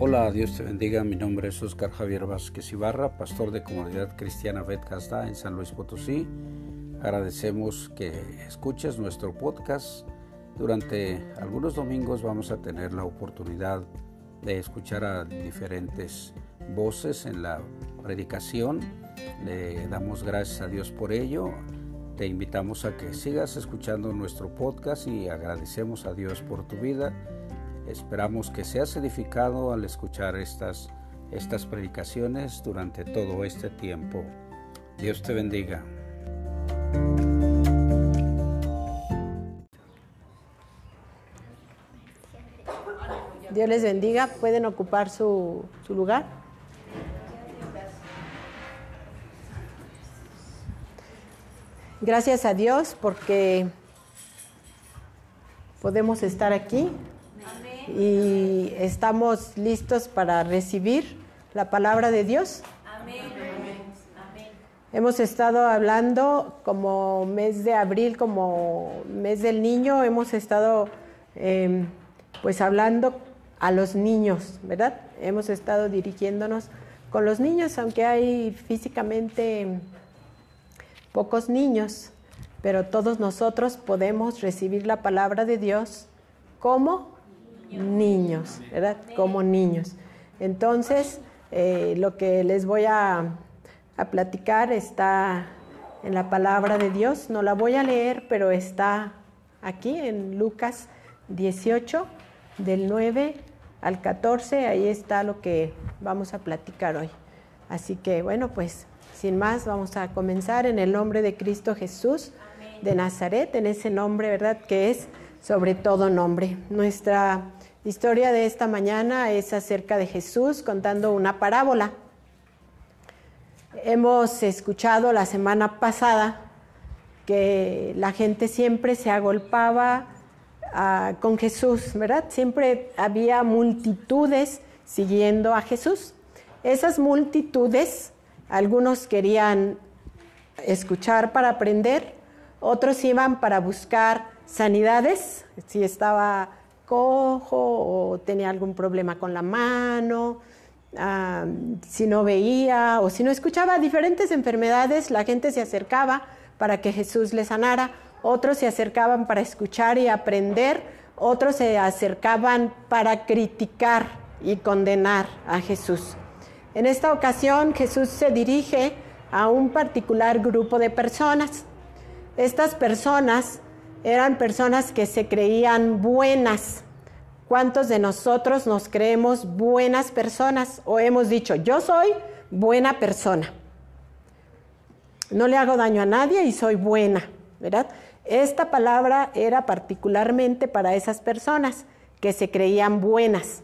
Hola, Dios te bendiga. Mi nombre es Oscar Javier Vázquez Ibarra, pastor de Comunidad Cristiana Betcasta en San Luis Potosí. Agradecemos que escuches nuestro podcast. Durante algunos domingos vamos a tener la oportunidad de escuchar a diferentes voces en la predicación. Le damos gracias a Dios por ello. Te invitamos a que sigas escuchando nuestro podcast y agradecemos a Dios por tu vida Esperamos que seas edificado al escuchar estas, estas predicaciones durante todo este tiempo. Dios te bendiga. Dios les bendiga. ¿Pueden ocupar su, su lugar? Gracias a Dios porque podemos estar aquí y estamos listos para recibir la palabra de Dios. Hemos estado hablando como mes de abril, como mes del niño, hemos estado em, pues hablando a los niños, ¿verdad? Hemos estado dirigiéndonos con los niños, aunque hay físicamente pocos niños, pero todos nosotros podemos recibir la palabra de Dios como niños, ¿verdad? Como niños. Entonces, eh, lo que les voy a, a, platicar está en la palabra de Dios. No la voy a leer, pero está aquí en Lucas 18, del 9 al 14. Ahí está lo que vamos a platicar hoy. Así que, bueno, pues sin más, vamos a comenzar en el nombre de Cristo Jesús de Nazaret, en ese nombre, ¿verdad? Que es sobre todo nombre. Nuestra la historia de esta mañana es acerca de Jesús contando una parábola. Hemos escuchado la semana pasada que la gente siempre se agolpaba ah, con Jesús, ¿verdad? Siempre había multitudes siguiendo a Jesús. Esas multitudes, algunos querían escuchar para aprender, otros iban para buscar sanidades, si estaba cojo o tenía algún problema con la mano, ah, si no veía o si no escuchaba diferentes enfermedades, la gente se acercaba para que Jesús le sanara, otros se acercaban para escuchar y aprender, otros se acercaban para criticar y condenar a Jesús. En esta ocasión Jesús se dirige a un particular grupo de personas. Estas personas eran personas que se creían buenas. ¿Cuántos de nosotros nos creemos buenas personas o hemos dicho, yo soy buena persona? No le hago daño a nadie y soy buena, ¿verdad? Esta palabra era particularmente para esas personas que se creían buenas.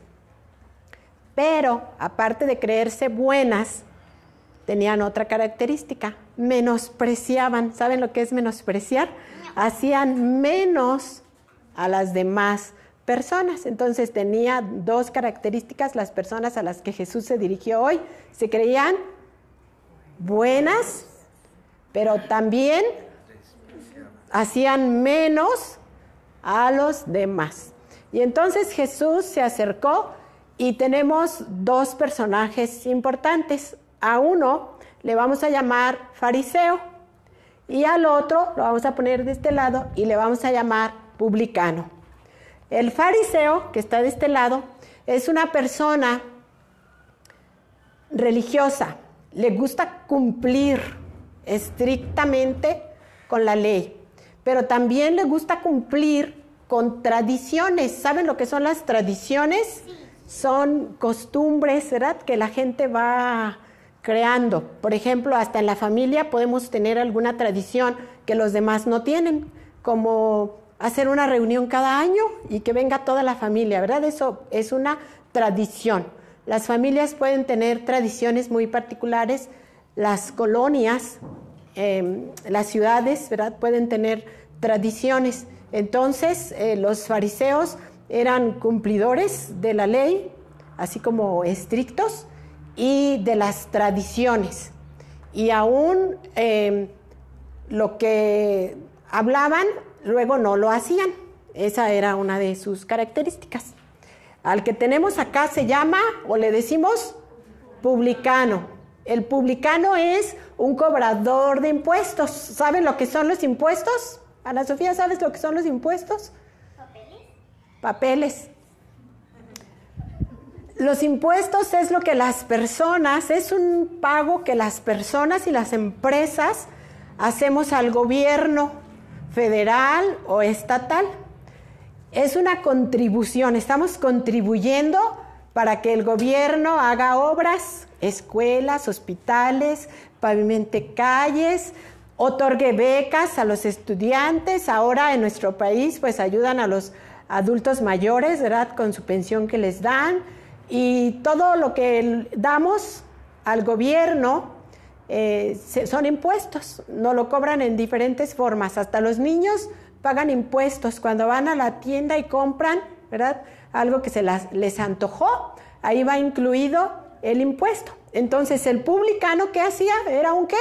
Pero, aparte de creerse buenas, tenían otra característica, menospreciaban. ¿Saben lo que es menospreciar? Hacían menos a las demás personas. Entonces tenía dos características las personas a las que Jesús se dirigió hoy. Se creían buenas, pero también hacían menos a los demás. Y entonces Jesús se acercó y tenemos dos personajes importantes. A uno le vamos a llamar fariseo y al otro lo vamos a poner de este lado y le vamos a llamar publicano. El fariseo, que está de este lado, es una persona religiosa, le gusta cumplir estrictamente con la ley, pero también le gusta cumplir con tradiciones. ¿Saben lo que son las tradiciones? Son costumbres, ¿verdad? Que la gente va creando. Por ejemplo, hasta en la familia podemos tener alguna tradición que los demás no tienen, como hacer una reunión cada año y que venga toda la familia, ¿verdad? Eso es una tradición. Las familias pueden tener tradiciones muy particulares, las colonias, em, las ciudades, ¿verdad? Pueden tener tradiciones. Entonces, eh, los fariseos eran cumplidores de la ley, así como estrictos, y de las tradiciones. Y aún em, lo que hablaban, luego no lo hacían. Esa era una de sus características. Al que tenemos acá se llama, o le decimos, publicano. El publicano es un cobrador de impuestos. ¿Saben lo que son los impuestos? Ana Sofía, ¿sabes lo que son los impuestos? Papeles. Papeles. Los impuestos es lo que las personas, es un pago que las personas y las empresas hacemos al gobierno federal o estatal. Es una contribución, estamos contribuyendo para que el gobierno haga obras, escuelas, hospitales, pavimente calles, otorgue becas a los estudiantes. Ahora en nuestro país pues ayudan a los adultos mayores, ¿verdad? Con su pensión que les dan. Y todo lo que damos al gobierno eh, son impuestos, no lo cobran en diferentes formas. Hasta los niños pagan impuestos cuando van a la tienda y compran, ¿verdad? Algo que se les antojó, ahí va incluido el impuesto. Entonces, el publicano, ¿qué hacía? Era un qué?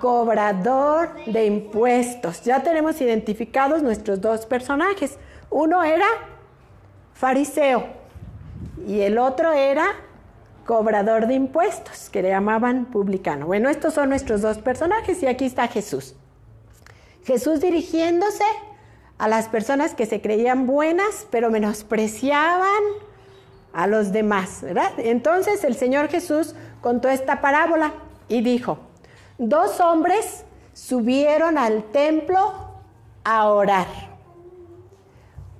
Cobrador de impuestos. Ya tenemos identificados nuestros dos personajes. Uno era fariseo y el otro era cobrador de impuestos, que le llamaban publicano. Bueno, estos son nuestros dos personajes y aquí está Jesús. Jesús dirigiéndose a las personas que se creían buenas, pero menospreciaban a los demás, ¿verdad? Entonces el Señor Jesús contó esta parábola y dijo, dos hombres subieron al templo a orar.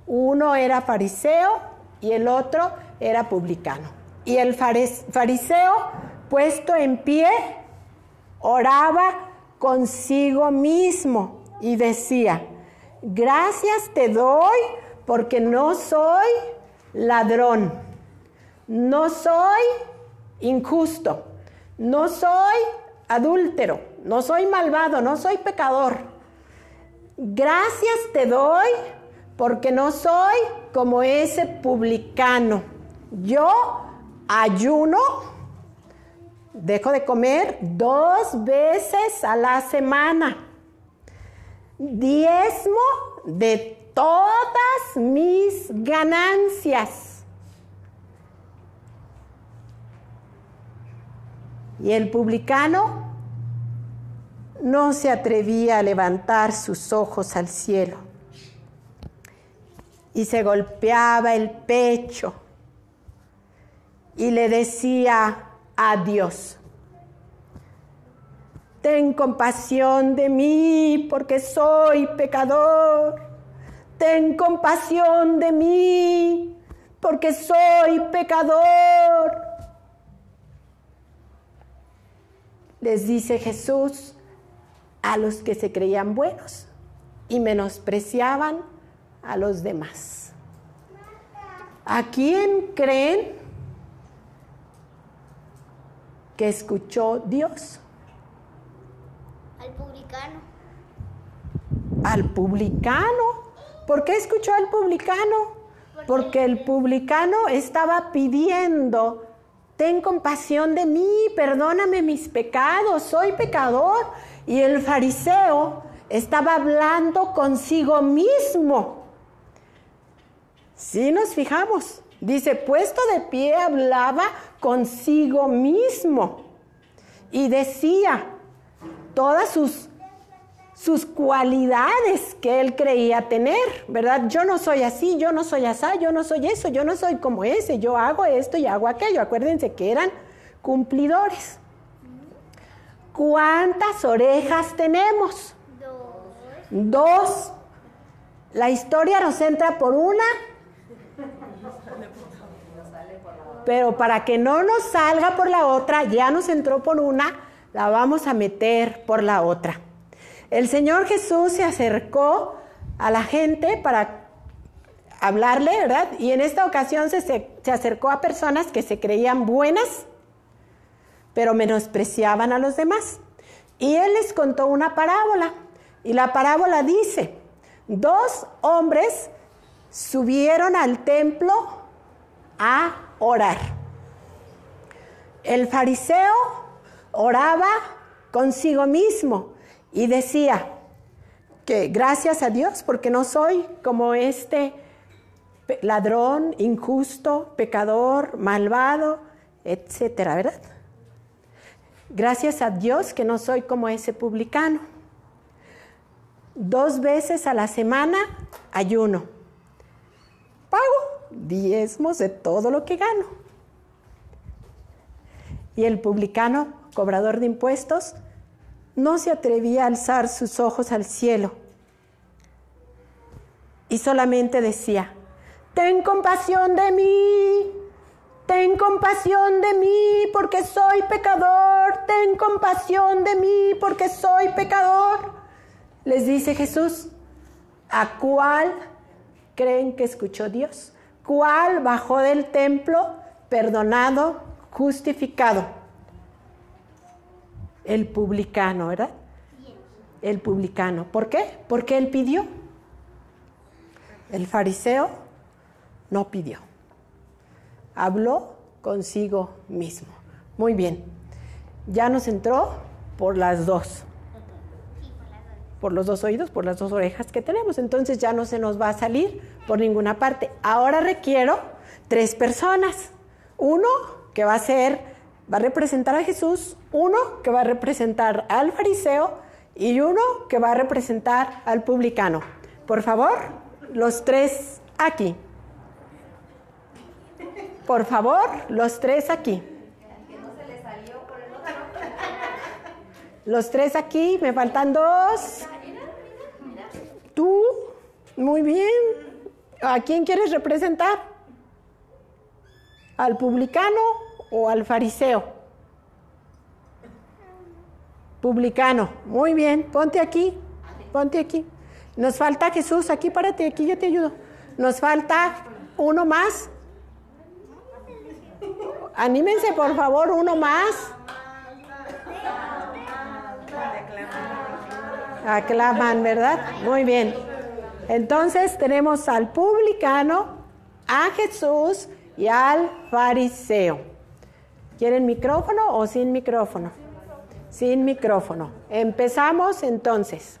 Uno era fariseo y el otro era publicano. Y el fariseo, puesto en pie, oraba consigo mismo y decía, gracias te doy porque no soy ladrón, no soy injusto, no soy adúltero, no soy malvado, no soy pecador. Gracias te doy porque no soy como ese publicano. Yo ayuno, dejo de comer dos veces a la semana diezmo de todas mis ganancias. Y el publicano no se atrevía a levantar sus ojos al cielo y se golpeaba el pecho y le decía a Dios, Ten compasión de mí porque soy pecador. Ten compasión de mí porque soy pecador. Les dice Jesús a los que se creían buenos y menospreciaban a los demás. ¿A quién creen que escuchó Dios? Al publicano. Al publicano. ¿Por qué escuchó al publicano? Porque el publicano estaba pidiendo, ten compasión de mí, perdóname mis pecados, soy pecador. Y el fariseo estaba hablando consigo mismo. Si nos fijamos, dice, puesto de pie hablaba consigo mismo y decía, todas sus, sus cualidades que él creía tener, ¿verdad? Yo no soy así, yo no soy así, yo no soy eso, yo no soy como ese, yo hago esto y hago aquello. Acuérdense que eran cumplidores. ¿Cuántas orejas tenemos? Dos. Dos. La historia nos entra por una, pero para que no nos salga por la otra, ya nos entró por una, la vamos a meter por la otra. El Señor Jesús se acercó a la gente para hablarle, ¿verdad? Y en esta ocasión se, se, acercó a personas que se creían buenas, pero menospreciaban a los demás. Y Él les contó una parábola. Y la parábola dice, dos hombres subieron al templo a orar. El fariseo oraba consigo mismo y decía que gracias a Dios porque no soy como este ladrón, injusto, pecador, malvado, etcétera, ¿verdad? Gracias a Dios que no soy como ese publicano. Dos veces a la semana ayuno. Diezmos de todo lo que gano. Y el publicano, cobrador de impuestos, no se atrevía a alzar sus ojos al cielo y solamente decía, ten compasión de mí, ten compasión de mí porque soy pecador, ten compasión de mí porque soy pecador. Les dice Jesús, ¿a cuál creen que escuchó Dios? ¿Cuál bajó del templo perdonado, justificado? El publicano, ¿verdad? El publicano. ¿Por qué? Porque él pidió. El fariseo no pidió. Habló consigo mismo. Muy bien. Ya nos entró por las dos. Por los dos oídos, por las dos orejas que tenemos. Entonces ya no se nos va a salir por ninguna parte. Ahora requiero tres personas. Uno que va a ser, va a representar a Jesús, uno que va a representar al fariseo y uno que va a representar al publicano. Por favor, los tres aquí. Por favor, los tres aquí. Los tres aquí, me faltan dos. Tú, muy bien. ¿A quién quieres representar? ¿Al publicano o al fariseo? Publicano, muy bien, ponte aquí, ponte aquí. Nos falta Jesús, aquí párate, aquí yo te ayudo. Nos falta uno más. Anímense, por favor, uno más. Aclaman, ¿verdad? Muy bien. Entonces tenemos al publicano, a Jesús y al fariseo. ¿Quieren micrófono o sin micrófono? Sin micrófono. Empezamos entonces.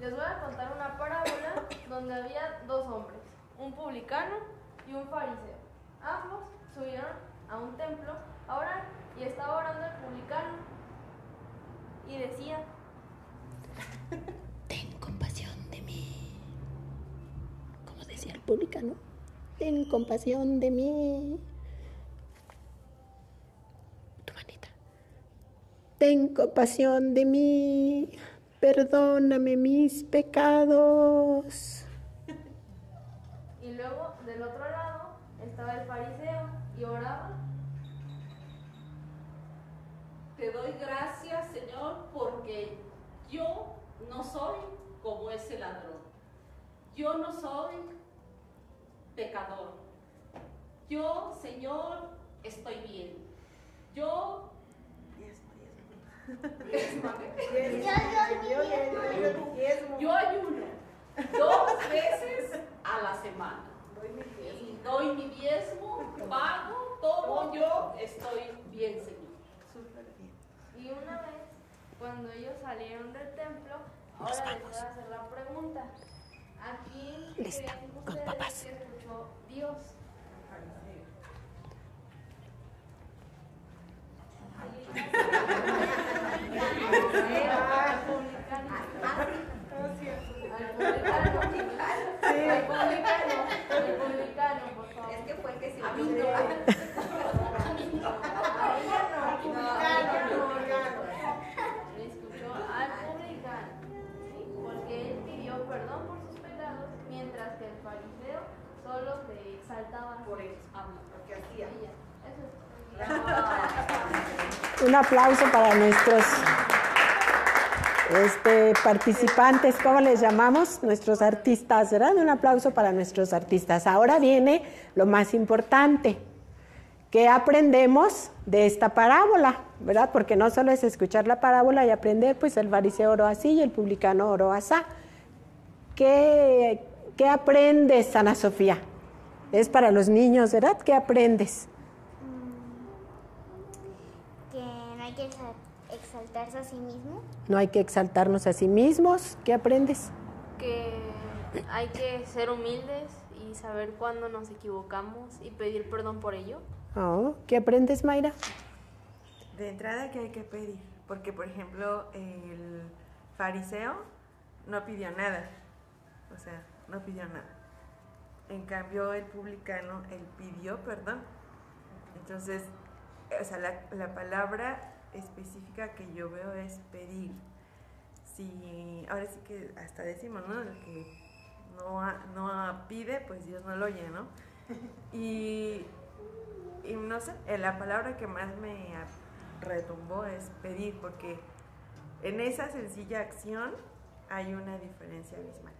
Les voy a contar una parábola donde había dos hombres, un publicano y un fariseo. Ambos subieron a un templo a orar y estaba orando el publicano y decía, Ten compasión de mí. Como decía el publicano, ten compasión de mí. Tu manita. Ten compasión de mí. Perdóname mis pecados. y luego del otro lado estaba el fariseo y oraba Te doy gracias, Señor, porque yo no soy como ese ladrón. Yo no soy pecador. Yo, Señor, estoy bien. Yo... Yo ayuno dos veces a la semana. Y doy mi diezmo, pago todo, yo estoy bien, Señor. y una vez cuando ellos salieron del templo, ahora les voy a hacer la pregunta. ¿A quién Lista, creen con ustedes que escuchó Dios? Al publicano. Al publicano. Al publicano. Al publicano, por favor. Es que fue el que se A mí olvidó. Le escuchó al publicano, ¿sí? porque él pidió perdón por sus pecados, mientras que el fariseo solo se exaltaba. Por eso, habla, porque hacía. Y ya, eso es. Un aplauso para nuestros este, participantes, ¿cómo les llamamos? Nuestros artistas, ¿verdad? Un aplauso para nuestros artistas. Ahora viene lo más importante. ¿Qué aprendemos de esta parábola? ¿Verdad? Porque no solo es escuchar la parábola y aprender, pues el fariseo oró así y el publicano oró así. ¿Qué, qué aprendes, Ana Sofía? Es para los niños, ¿verdad? ¿Qué aprendes? Hay que exa- exaltarse a sí mismo. No hay que exaltarnos a sí mismos. ¿Qué aprendes? Que hay que ser humildes y saber cuándo nos equivocamos y pedir perdón por ello. Oh, ¿Qué aprendes, Mayra? De entrada que hay que pedir, porque por ejemplo el fariseo no pidió nada, o sea, no pidió nada. En cambio el publicano, él pidió perdón. Entonces, o sea, la, la palabra específica que yo veo es pedir. Si, ahora sí que hasta decimos, ¿no? El que no, ha- no pide, pues Dios no lo oye, ¿no? Y, y no sé, eh, la palabra que más me a- retumbó es pedir, porque en esa sencilla acción hay una diferencia abismal.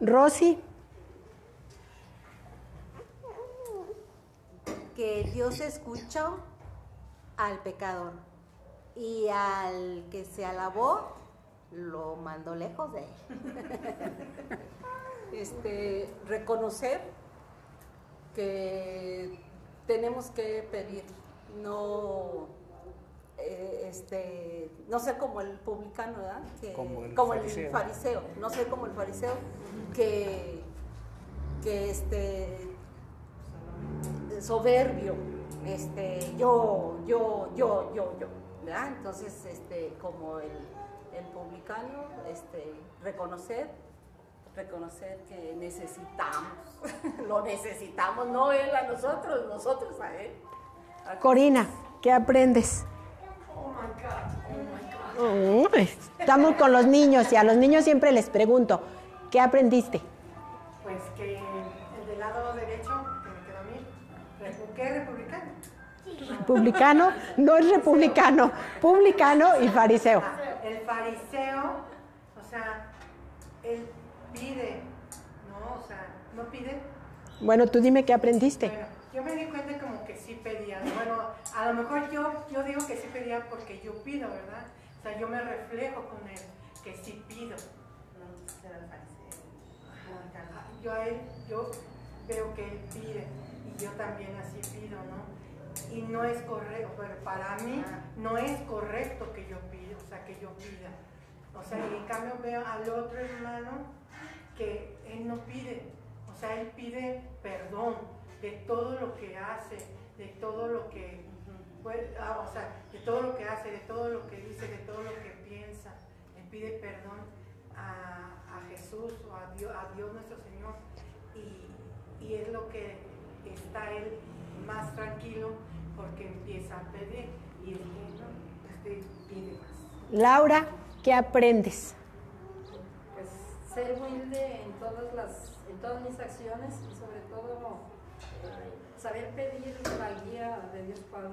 Rosy, que Dios escuchó al pecador y al que se alabó lo mandó lejos de él. Este, reconocer que tenemos que pedir, no eh, este, no ser como el publicano, ¿verdad? Que- Como el como fariseo. el fariseo, no ser como el fariseo que, que este soberbio, este, yo, yo, yo, yo, yo, ¿verdad? Entonces, este, como el, el publicano, este, reconocer, reconocer que necesitamos, lo necesitamos, no él a nosotros, nosotros a él. Corina, ¿qué aprendes? Oh, Estamos con los niños y a los niños siempre les pregunto, ¿qué aprendiste? Pues que el del lado derecho, que me quedó a mí, ¿qué Republicano, no es republicano, publicano y fariseo. Ah, el fariseo, o sea, él pide, ¿no? O sea, no pide. Bueno, tú dime qué aprendiste. Bueno, yo me di cuenta como que sí pedía. Bueno, a lo mejor yo, yo digo que sí pedía porque yo pido, ¿verdad? O sea, yo me reflejo con él, que sí pido. No, era el fariseo. Yo a él, yo veo que él pide y yo también así pido, ¿no? Y no es correcto, pero para mí no es correcto que yo pida, o sea, que yo pida. O sea, y en cambio veo al otro hermano que él no pide, o sea, él pide perdón de todo lo que hace, de todo lo que, pues, ah, o sea, de todo lo que hace, de todo lo que dice, de todo lo que piensa. Él pide perdón a, a Jesús o a Dios, a Dios nuestro Señor y, y es lo que está él más tranquilo porque empieza a pedir y es que no, este pide más. Laura, ¿qué aprendes? pues ser humilde en todas las en todas mis acciones y sobre todo eh, saber pedir la guía de Dios Padre.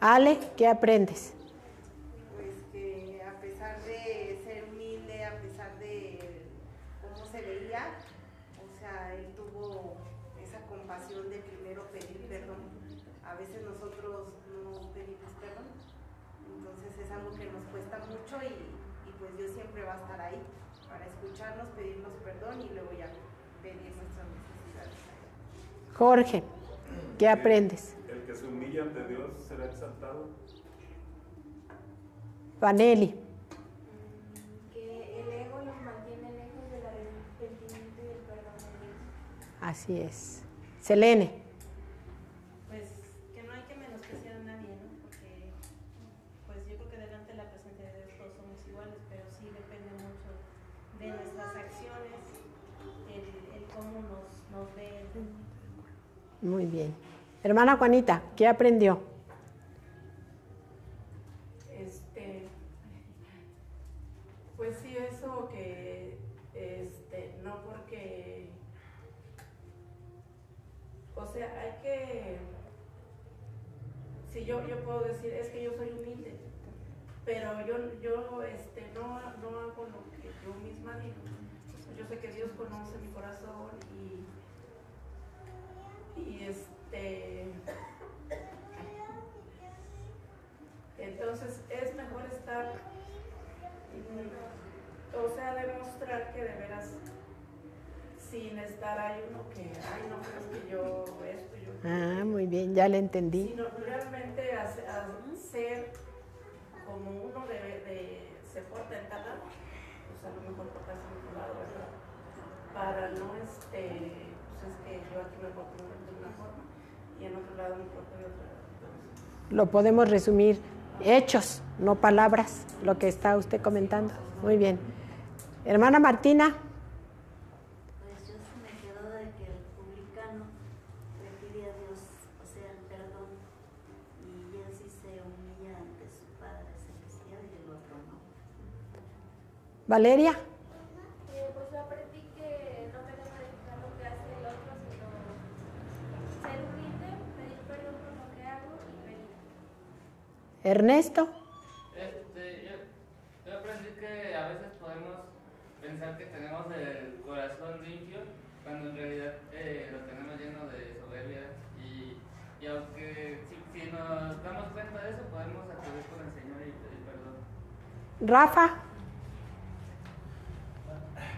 Ale, ¿qué aprendes? Pues que a pesar de ser humilde, a pesar de cómo se veía, o sea, él tuvo esa compasión de primero pedir perdón. A veces nosotros no pedimos perdón, entonces es algo que nos cuesta mucho y, y pues Dios siempre va a estar ahí para escucarnos, pedirnos perdón y luego ya pedir nuestras necesidades. a Él. Jorge, ¿qué aprendes? El que se humilla ante Dios será exaltado. Vanelli, Que el ego los mantiene lejos del arrepentimiento y del perdón de Dios. así es. Selene, Pues que no hay que menospreciar a nadie, ¿no? Porque pues yo creo que delante de la presencia de Dios todos somos iguales, pero sí depende mucho de nuestras acciones, el, el cómo nos, nos ve. Muy bien. Hermana Juanita, ¿qué aprendió? Este, pues sí, eso que, este, no porque, o sea, hay que, si yo, yo puedo decir, es que yo soy humilde, pero yo, yo, este, no, no hago lo que yo misma digo. Yo sé que Dios conoce mi corazón y, y este, Entonces es mejor estar, mm, o sea, demostrar que de veras, sin estar ahí uno que, ay, no, pero es que yo esto, yo. Ah, muy bien, ya le entendí. Sino realmente hace- a- ser como uno debe de, se porta en cada. O a lo mejor tocarse en otro lado, ¿verdad? Para no, este, pues es que yo aquí me porto de una forma y en otro lado me porto de otra. Lo podemos resumir hechos, no palabras, lo que está usted comentando. Muy bien. Hermana Martina. Pues yo sí me quedo de que el publicano le pide a Dios, o sea, el perdón, y él sí se humilla ante su Padre Celestial y el otro no. Valeria. Eh, pues yo aprendí que no me debo de fijar lo que hace el otro, sino ser humilde, pedir perdón por lo que hago y pedir. Ernesto. Este, yo, yo aprendí que a veces podemos pensar que tenemos el corazón limpio cuando en realidad eh, lo tenemos lleno de soberbia y, y aunque si, si nos damos cuenta de eso podemos acudir con el Señor y pedir perdón. Rafa.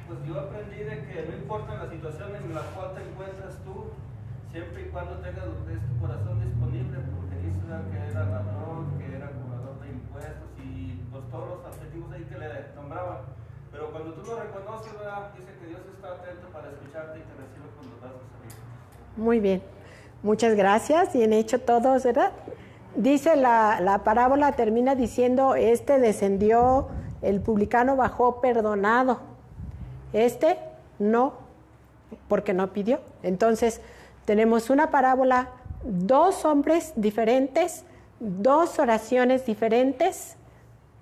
Pues yo aprendí de que no importa la situación en la cual te encuentras tú, siempre y cuando tengas lo que es tu corazón disponible, dice que era ladrón, que era cobrador de impuestos y pues todos los adjetivos ahí que le nombraban. Pero cuando tú lo reconoces, ¿verdad? dice que Dios está atento para escucharte y te recibe con los brazos abiertos. Muy bien. Muchas gracias. Bien hecho todos, ¿verdad? Dice la, la parábola, termina diciendo, este descendió, el publicano bajó perdonado. Este no, porque no pidió. Entonces, tenemos una parábola, dos hombres diferentes, dos oraciones diferentes,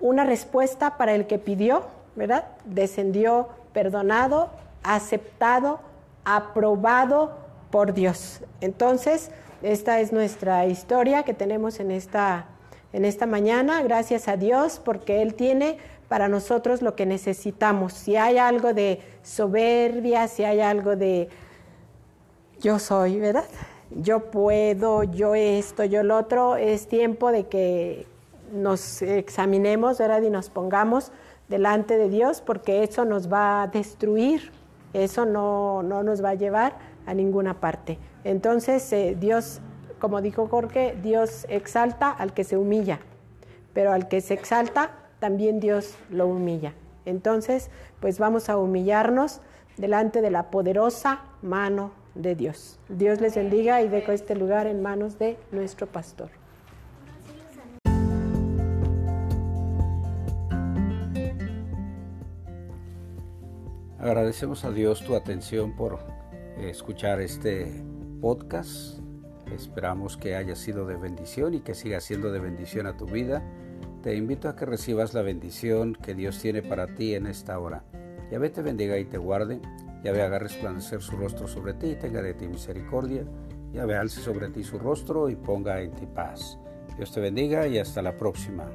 una respuesta para el que pidió, ¿verdad? Descendió perdonado, aceptado, aprobado por Dios. Entonces, esta es nuestra historia que tenemos en esta, en esta mañana. Gracias a Dios porque Él tiene para nosotros lo que necesitamos. Si hay algo de soberbia, si hay algo de yo soy, ¿verdad? Yo puedo, yo esto, yo lo otro, es tiempo de que nos examinemos, ¿verdad? Y nos pongamos delante de Dios porque eso nos va a destruir, eso no, no nos va a llevar a ninguna parte. Entonces, eh, Dios, como dijo Jorge, Dios exalta al que se humilla, pero al que se exalta, también Dios lo humilla. Entonces, pues vamos a humillarnos delante de la poderosa mano de Dios. Dios les bendiga y dejo este lugar en manos de nuestro pastor. Agradecemos a Dios tu atención por escuchar este podcast. Esperamos que haya sido de bendición y que siga siendo de bendición a tu vida. Te invito a que recibas la bendición que Dios tiene para ti en esta hora. Yahvé te bendiga y te guarde. Yahvé haga resplandecer su rostro sobre ti y tenga de ti misericordia. Yahvé alce sobre ti su rostro y ponga en ti paz. Dios te bendiga y hasta la próxima.